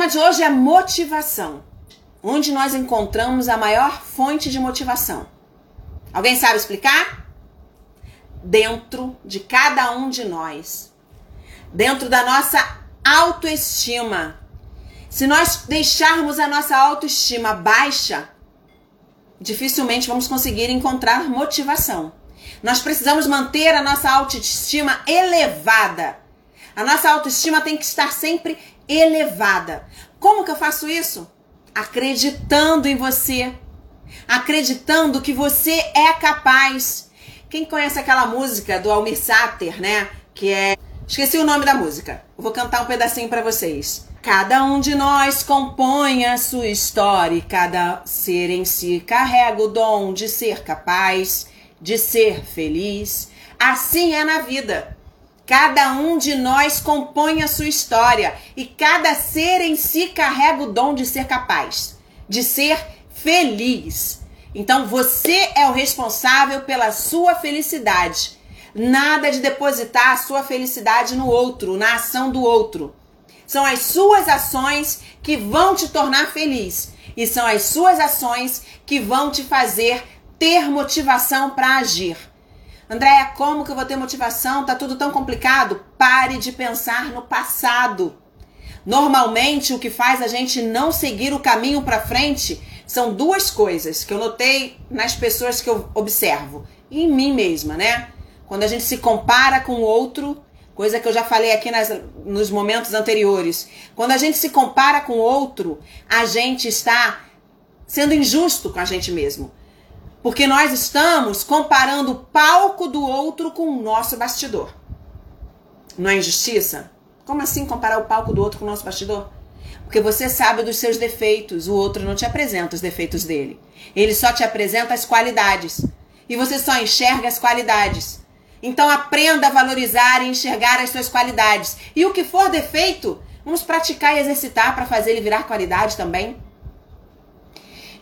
tema de hoje é motivação. Onde nós encontramos a maior fonte de motivação? Alguém sabe explicar? Dentro de cada um de nós. Dentro da nossa autoestima. Se nós deixarmos a nossa autoestima baixa, dificilmente vamos conseguir encontrar motivação. Nós precisamos manter a nossa autoestima elevada. A nossa autoestima tem que estar sempre elevada. Como que eu faço isso? Acreditando em você. Acreditando que você é capaz. Quem conhece aquela música do Almir Sater, né? Que é. Esqueci o nome da música. vou cantar um pedacinho para vocês. Cada um de nós compõe a sua história e cada ser em si carrega o dom de ser capaz, de ser feliz. Assim é na vida. Cada um de nós compõe a sua história e cada ser em si carrega o dom de ser capaz, de ser feliz. Então você é o responsável pela sua felicidade. Nada de depositar a sua felicidade no outro, na ação do outro. São as suas ações que vão te tornar feliz e são as suas ações que vão te fazer ter motivação para agir. Andréia, como que eu vou ter motivação? Tá tudo tão complicado? Pare de pensar no passado. Normalmente, o que faz a gente não seguir o caminho para frente são duas coisas que eu notei nas pessoas que eu observo e em mim mesma, né? Quando a gente se compara com o outro, coisa que eu já falei aqui nas, nos momentos anteriores. Quando a gente se compara com o outro, a gente está sendo injusto com a gente mesmo. Porque nós estamos comparando o palco do outro com o nosso bastidor. Não é injustiça? Como assim comparar o palco do outro com o nosso bastidor? Porque você sabe dos seus defeitos, o outro não te apresenta os defeitos dele. Ele só te apresenta as qualidades. E você só enxerga as qualidades. Então aprenda a valorizar e enxergar as suas qualidades. E o que for defeito, vamos praticar e exercitar para fazer ele virar qualidade também.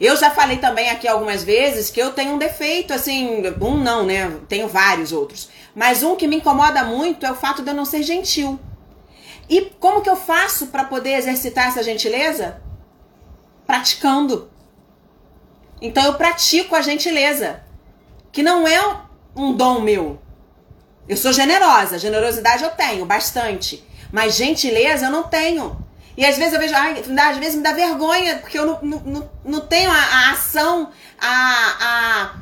Eu já falei também aqui algumas vezes que eu tenho um defeito, assim, um não, né? Tenho vários outros. Mas um que me incomoda muito é o fato de eu não ser gentil. E como que eu faço para poder exercitar essa gentileza? Praticando. Então eu pratico a gentileza, que não é um dom meu. Eu sou generosa, generosidade eu tenho bastante, mas gentileza eu não tenho. E às vezes eu vejo, ai, às vezes me dá vergonha, porque eu não, não, não tenho a, a ação, a, a,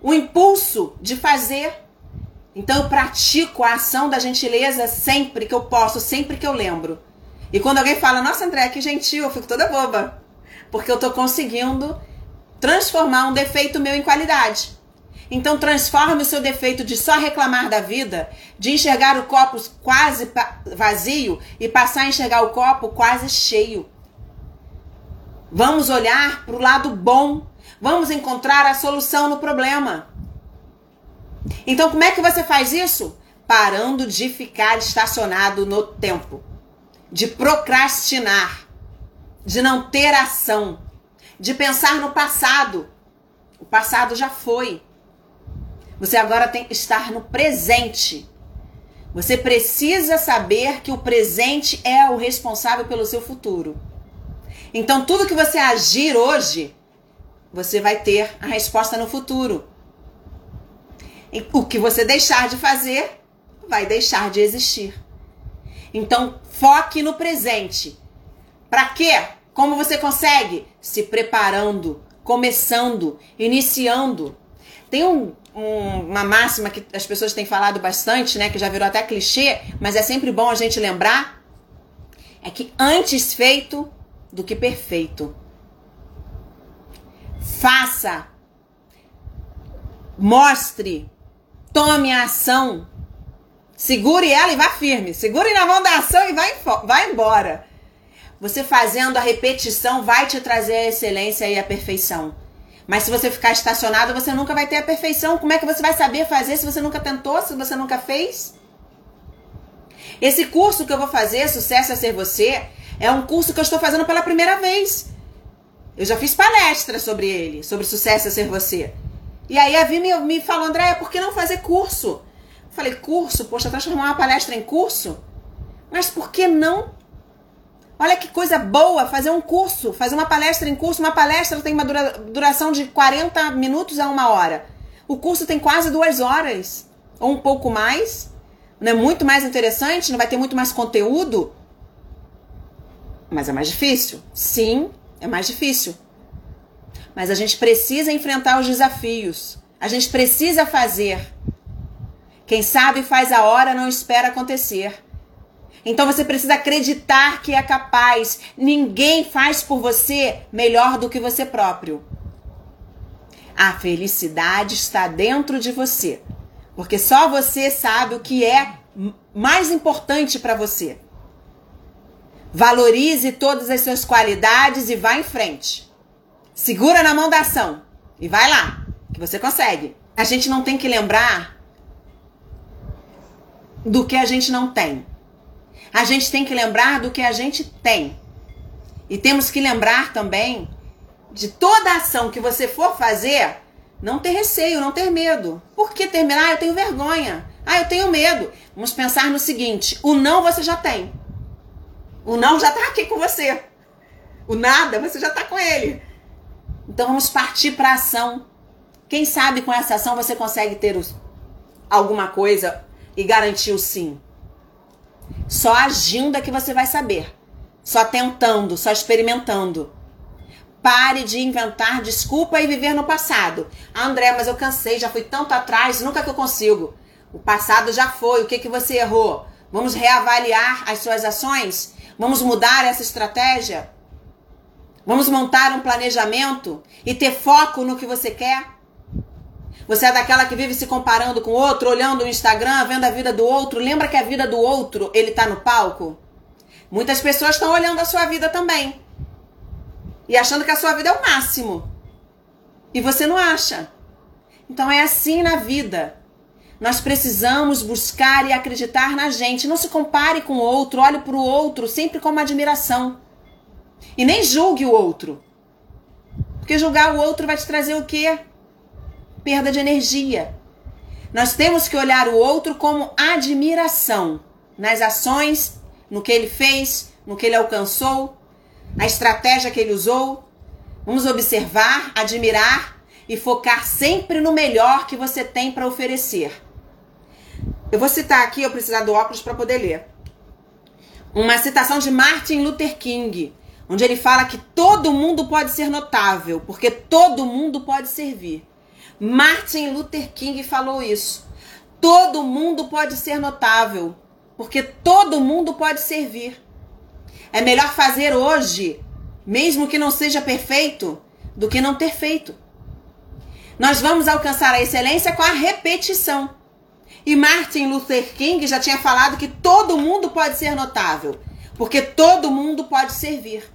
o impulso de fazer. Então eu pratico a ação da gentileza sempre que eu posso, sempre que eu lembro. E quando alguém fala, nossa, André, que gentil, eu fico toda boba. Porque eu tô conseguindo transformar um defeito meu em qualidade. Então transforme o seu defeito de só reclamar da vida, de enxergar o copo quase vazio e passar a enxergar o copo quase cheio. Vamos olhar para o lado bom. Vamos encontrar a solução no problema. Então, como é que você faz isso? Parando de ficar estacionado no tempo, de procrastinar, de não ter ação, de pensar no passado. O passado já foi. Você agora tem que estar no presente. Você precisa saber que o presente é o responsável pelo seu futuro. Então, tudo que você agir hoje, você vai ter a resposta no futuro. O que você deixar de fazer, vai deixar de existir. Então, foque no presente. Para quê? Como você consegue? Se preparando, começando, iniciando. Tem um, um, uma máxima que as pessoas têm falado bastante, né? Que já virou até clichê, mas é sempre bom a gente lembrar. É que antes feito do que perfeito. Faça. Mostre. Tome a ação. Segure ela e vá firme. Segure na mão da ação e vai embora. Você fazendo a repetição vai te trazer a excelência e a perfeição. Mas se você ficar estacionado, você nunca vai ter a perfeição. Como é que você vai saber fazer se você nunca tentou, se você nunca fez? Esse curso que eu vou fazer, Sucesso é Ser Você, é um curso que eu estou fazendo pela primeira vez. Eu já fiz palestra sobre ele, sobre Sucesso é Ser Você. E aí a Vi me, me falou, Andréia, por que não fazer curso? Eu falei, curso? Poxa, transformar uma palestra em curso? Mas por que não? Olha que coisa boa fazer um curso, fazer uma palestra em curso. Uma palestra tem uma dura, duração de 40 minutos a uma hora. O curso tem quase duas horas, ou um pouco mais. Não é muito mais interessante, não vai ter muito mais conteúdo. Mas é mais difícil? Sim, é mais difícil. Mas a gente precisa enfrentar os desafios. A gente precisa fazer. Quem sabe faz a hora, não espera acontecer. Então você precisa acreditar que é capaz. Ninguém faz por você melhor do que você próprio. A felicidade está dentro de você. Porque só você sabe o que é mais importante para você. Valorize todas as suas qualidades e vá em frente. Segura na mão da ação e vai lá, que você consegue. A gente não tem que lembrar do que a gente não tem. A gente tem que lembrar do que a gente tem. E temos que lembrar também de toda ação que você for fazer, não ter receio, não ter medo. Por que ter medo? Ah, eu tenho vergonha. Ah, eu tenho medo. Vamos pensar no seguinte: o não você já tem. O não já está aqui com você. O nada você já está com ele. Então vamos partir para ação. Quem sabe com essa ação você consegue ter os, alguma coisa e garantir o sim. Só agindo é que você vai saber. Só tentando, só experimentando. Pare de inventar desculpa e viver no passado. Ah, André, mas eu cansei, já fui tanto atrás, nunca que eu consigo. O passado já foi, o que, que você errou? Vamos reavaliar as suas ações? Vamos mudar essa estratégia? Vamos montar um planejamento e ter foco no que você quer? Você é daquela que vive se comparando com o outro, olhando o Instagram, vendo a vida do outro. Lembra que a vida do outro, ele tá no palco? Muitas pessoas estão olhando a sua vida também. E achando que a sua vida é o máximo. E você não acha. Então é assim na vida. Nós precisamos buscar e acreditar na gente. Não se compare com o outro, olhe para o outro sempre com uma admiração. E nem julgue o outro. Porque julgar o outro vai te trazer o quê? Perda de energia. Nós temos que olhar o outro como admiração nas ações, no que ele fez, no que ele alcançou, a estratégia que ele usou. Vamos observar, admirar e focar sempre no melhor que você tem para oferecer. Eu vou citar aqui, eu precisar do óculos para poder ler. Uma citação de Martin Luther King, onde ele fala que todo mundo pode ser notável, porque todo mundo pode servir. Martin Luther King falou isso. Todo mundo pode ser notável, porque todo mundo pode servir. É melhor fazer hoje, mesmo que não seja perfeito, do que não ter feito. Nós vamos alcançar a excelência com a repetição. E Martin Luther King já tinha falado que todo mundo pode ser notável, porque todo mundo pode servir.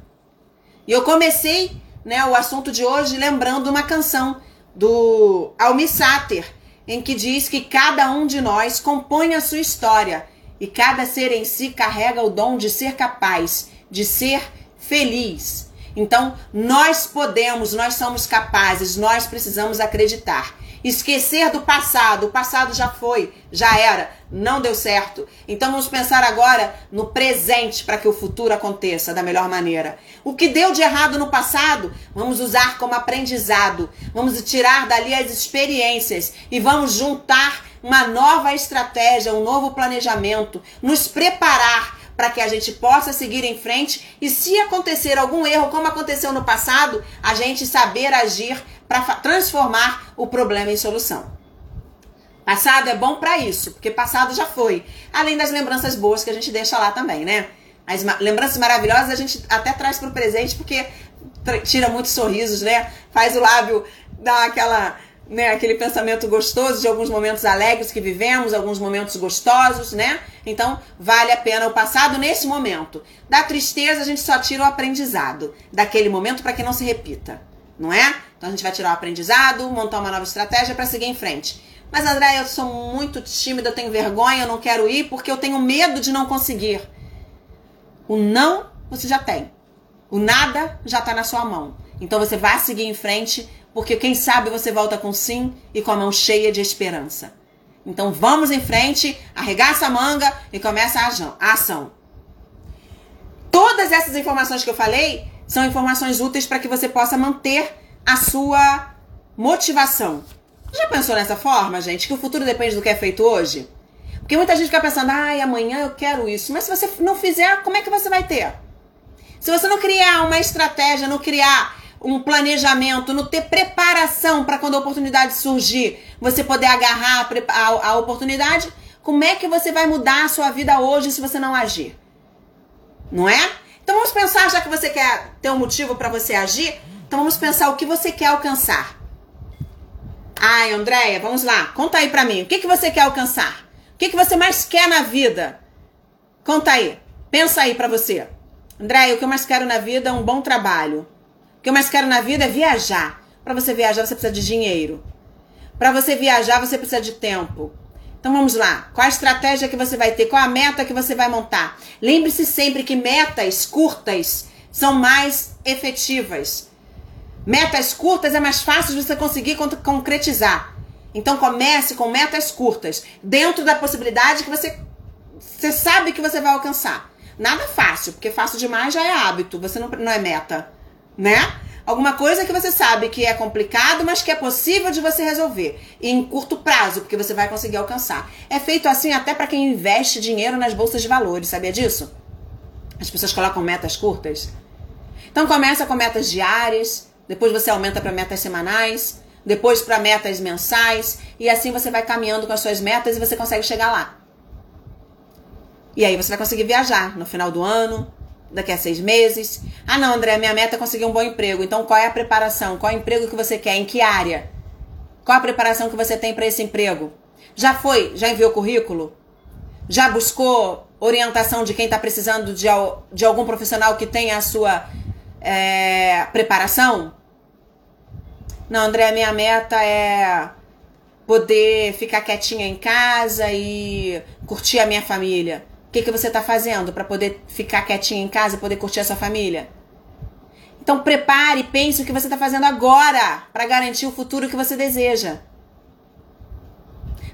E eu comecei né, o assunto de hoje lembrando uma canção do Almi Sater, em que diz que cada um de nós compõe a sua história e cada ser em si carrega o dom de ser capaz, de ser feliz. Então, nós podemos, nós somos capazes, nós precisamos acreditar. Esquecer do passado, o passado já foi, já era, não deu certo. Então vamos pensar agora no presente para que o futuro aconteça da melhor maneira. O que deu de errado no passado, vamos usar como aprendizado. Vamos tirar dali as experiências e vamos juntar uma nova estratégia, um novo planejamento, nos preparar para que a gente possa seguir em frente e se acontecer algum erro, como aconteceu no passado, a gente saber agir para transformar o problema em solução. Passado é bom para isso, porque passado já foi. Além das lembranças boas que a gente deixa lá também, né? As lembranças maravilhosas a gente até traz para o presente, porque tira muitos sorrisos, né? Faz o lábio dar aquela, né, aquele pensamento gostoso de alguns momentos alegres que vivemos, alguns momentos gostosos, né? Então, vale a pena o passado nesse momento. Da tristeza, a gente só tira o aprendizado daquele momento para que não se repita, não é? Então a gente vai tirar o aprendizado, montar uma nova estratégia para seguir em frente. Mas André, eu sou muito tímida, eu tenho vergonha, eu não quero ir porque eu tenho medo de não conseguir. O não você já tem. O nada já está na sua mão. Então você vai seguir em frente, porque quem sabe você volta com sim e com a mão cheia de esperança. Então vamos em frente, arregaça a manga e começa a ação. Todas essas informações que eu falei são informações úteis para que você possa manter a sua motivação. Já pensou nessa forma, gente? Que o futuro depende do que é feito hoje? Porque muita gente fica pensando, ai, amanhã eu quero isso. Mas se você não fizer, como é que você vai ter? Se você não criar uma estratégia, não criar um planejamento, não ter preparação para quando a oportunidade surgir, você poder agarrar a, a, oportunidade, como é que você vai mudar a sua vida hoje se você não agir? Não é? Então vamos pensar, já que você quer ter um motivo para você agir, então vamos pensar o que você quer alcançar. Ai, Andréia, vamos lá. Conta aí pra mim. O que, que você quer alcançar? O que, que você mais quer na vida? Conta aí. Pensa aí pra você. Andréia, o que eu mais quero na vida é um bom trabalho. O que eu mais quero na vida é viajar. Para você viajar, você precisa de dinheiro. Para você viajar, você precisa de tempo. Então vamos lá. Qual a estratégia que você vai ter? Qual a meta que você vai montar? Lembre-se sempre que metas curtas são mais efetivas. Metas curtas é mais fácil de você conseguir concretizar. Então comece com metas curtas, dentro da possibilidade que você, você sabe que você vai alcançar. Nada fácil, porque fácil demais já é hábito, você não, não é meta, né? Alguma coisa que você sabe que é complicado, mas que é possível de você resolver. Em curto prazo, porque você vai conseguir alcançar. É feito assim até para quem investe dinheiro nas bolsas de valores, sabia disso? As pessoas colocam metas curtas. Então começa com metas diárias, depois você aumenta para metas semanais, depois para metas mensais, e assim você vai caminhando com as suas metas e você consegue chegar lá. E aí você vai conseguir viajar no final do ano, daqui a seis meses. Ah, não, André, minha meta é conseguir um bom emprego. Então, qual é a preparação? Qual é o emprego que você quer? Em que área? Qual a preparação que você tem para esse emprego? Já foi? Já enviou currículo? Já buscou orientação de quem está precisando de, de algum profissional que tenha a sua é, preparação? Não, André, minha meta é poder ficar quietinha em casa e curtir a minha família. Que, que você está fazendo para poder ficar quietinha em casa e poder curtir a sua família? Então prepare, pense o que você está fazendo agora para garantir o futuro que você deseja.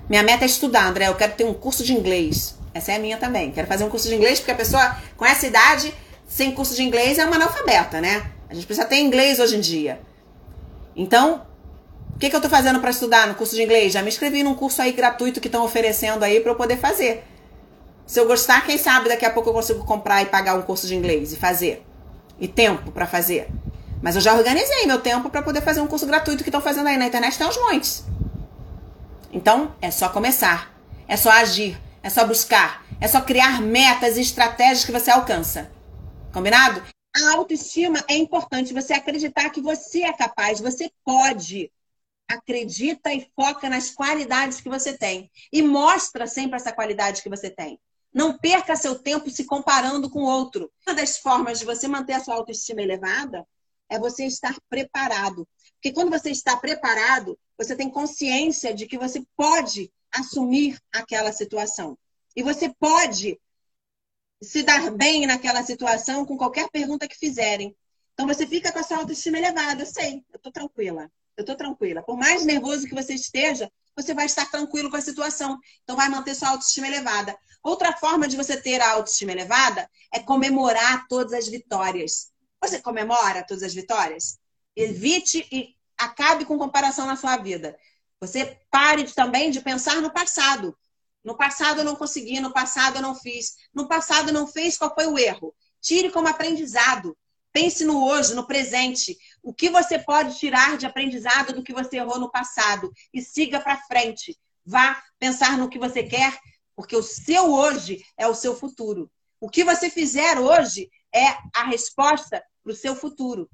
Minha meta é estudar, André. Eu quero ter um curso de inglês. Essa é a minha também. Quero fazer um curso de inglês porque a pessoa com essa idade, sem curso de inglês, é uma analfabeta, né? A gente precisa ter inglês hoje em dia. Então, o que, que eu tô fazendo para estudar no curso de inglês? Já me inscrevi num curso aí gratuito que estão oferecendo aí para eu poder fazer. Se eu gostar, quem sabe daqui a pouco eu consigo comprar e pagar um curso de inglês e fazer. E tempo para fazer. Mas eu já organizei meu tempo para poder fazer um curso gratuito que estão fazendo aí na internet, tem uns montes. Então, é só começar. É só agir. É só buscar. É só criar metas e estratégias que você alcança. Combinado? A autoestima é importante. Você acreditar que você é capaz, você pode. Acredita e foca nas qualidades que você tem. E mostra sempre essa qualidade que você tem. Não perca seu tempo se comparando com outro. Uma das formas de você manter a sua autoestima elevada é você estar preparado. Porque quando você está preparado, você tem consciência de que você pode assumir aquela situação. E você pode se dar bem naquela situação com qualquer pergunta que fizerem. Então você fica com a sua autoestima elevada. Eu sei, eu tô tranquila. Eu tô tranquila. Por mais nervoso que você esteja, você vai estar tranquilo com a situação. Então vai manter sua autoestima elevada. Outra forma de você ter a autoestima elevada é comemorar todas as vitórias. Você comemora todas as vitórias? Evite e acabe com comparação na sua vida. Você pare também de pensar no passado. No passado eu não consegui, no passado eu não fiz, no passado não fez, qual foi o erro? Tire como aprendizado. Pense no hoje, no presente. O que você pode tirar de aprendizado do que você errou no passado e siga para frente. Vá pensar no que você quer, porque o seu hoje é o seu futuro. O que você fizer hoje é a resposta para o seu futuro.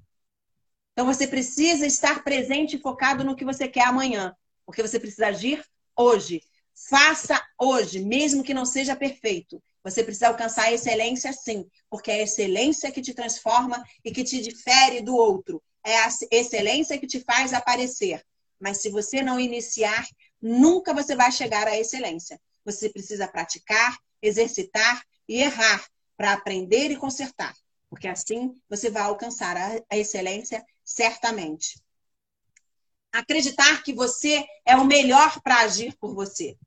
Então você precisa estar presente e focado no que você quer amanhã, porque você precisa agir hoje. Faça hoje, mesmo que não seja perfeito. Você precisa alcançar a excelência sim, porque é a excelência que te transforma e que te difere do outro. É a excelência que te faz aparecer. Mas se você não iniciar, nunca você vai chegar à excelência. Você precisa praticar, exercitar e errar para aprender e consertar, porque assim você vai alcançar a excelência certamente. Acreditar que você é o melhor para agir por você.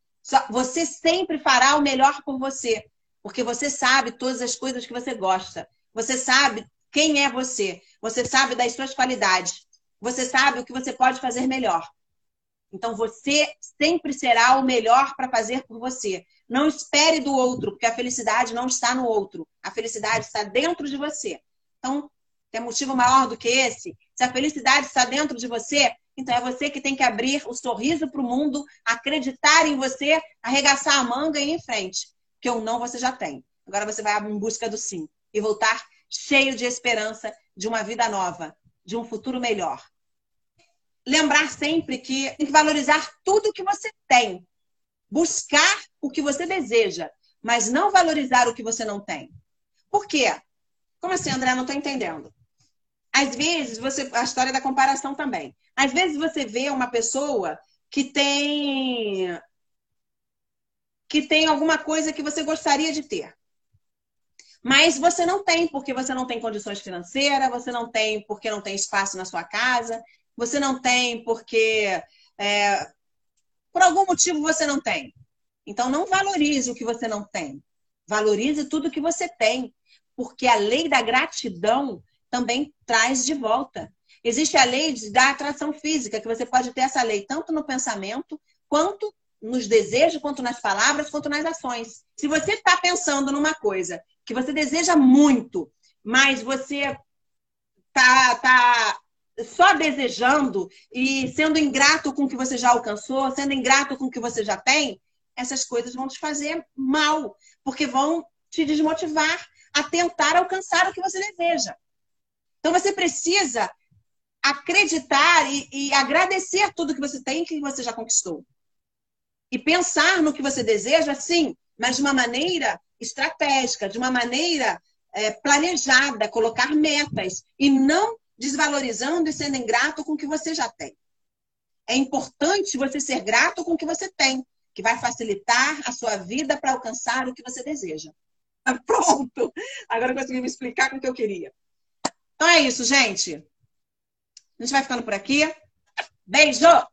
Você sempre fará o melhor por você, porque você sabe todas as coisas que você gosta. Você sabe quem é você. Você sabe das suas qualidades. Você sabe o que você pode fazer melhor. Então você sempre será o melhor para fazer por você. Não espere do outro, porque a felicidade não está no outro. A felicidade está dentro de você. Então, tem motivo maior do que esse? Se a felicidade está dentro de você, então é você que tem que abrir o sorriso para o mundo, acreditar em você, arregaçar a manga e ir em frente. Porque o não você já tem. Agora você vai em busca do sim e voltar cheio de esperança de uma vida nova, de um futuro melhor. Lembrar sempre que tem que valorizar tudo que você tem. Buscar o que você deseja, mas não valorizar o que você não tem. Por quê? Como assim, André? Não estou entendendo. Às vezes, você. A história da comparação também. Às vezes você vê uma pessoa que tem. que tem alguma coisa que você gostaria de ter. Mas você não tem, porque você não tem condições financeiras, você não tem porque não tem espaço na sua casa, você não tem porque é, por algum motivo você não tem. Então não valorize o que você não tem. Valorize tudo que você tem, porque a lei da gratidão também traz de volta. Existe a lei da atração física, que você pode ter essa lei tanto no pensamento, quanto nos desejos, quanto nas palavras, quanto nas ações. Se você está pensando numa coisa que você deseja muito, mas você tá, tá só desejando e sendo ingrato com o que você já alcançou, sendo ingrato com o que você já tem, essas coisas vão te fazer mal, porque vão te desmotivar a tentar alcançar o que você deseja. Então você precisa acreditar e, e agradecer tudo que você tem e que você já conquistou. E pensar no que você deseja, sim, mas de uma maneira estratégica, de uma maneira é, planejada, colocar metas e não desvalorizando e sendo ingrato com o que você já tem. É importante você ser grato com o que você tem, que vai facilitar a sua vida para alcançar o que você deseja. Pronto! Agora eu consegui me explicar com o que eu queria. Então é isso, gente. A gente vai ficando por aqui. Beijo!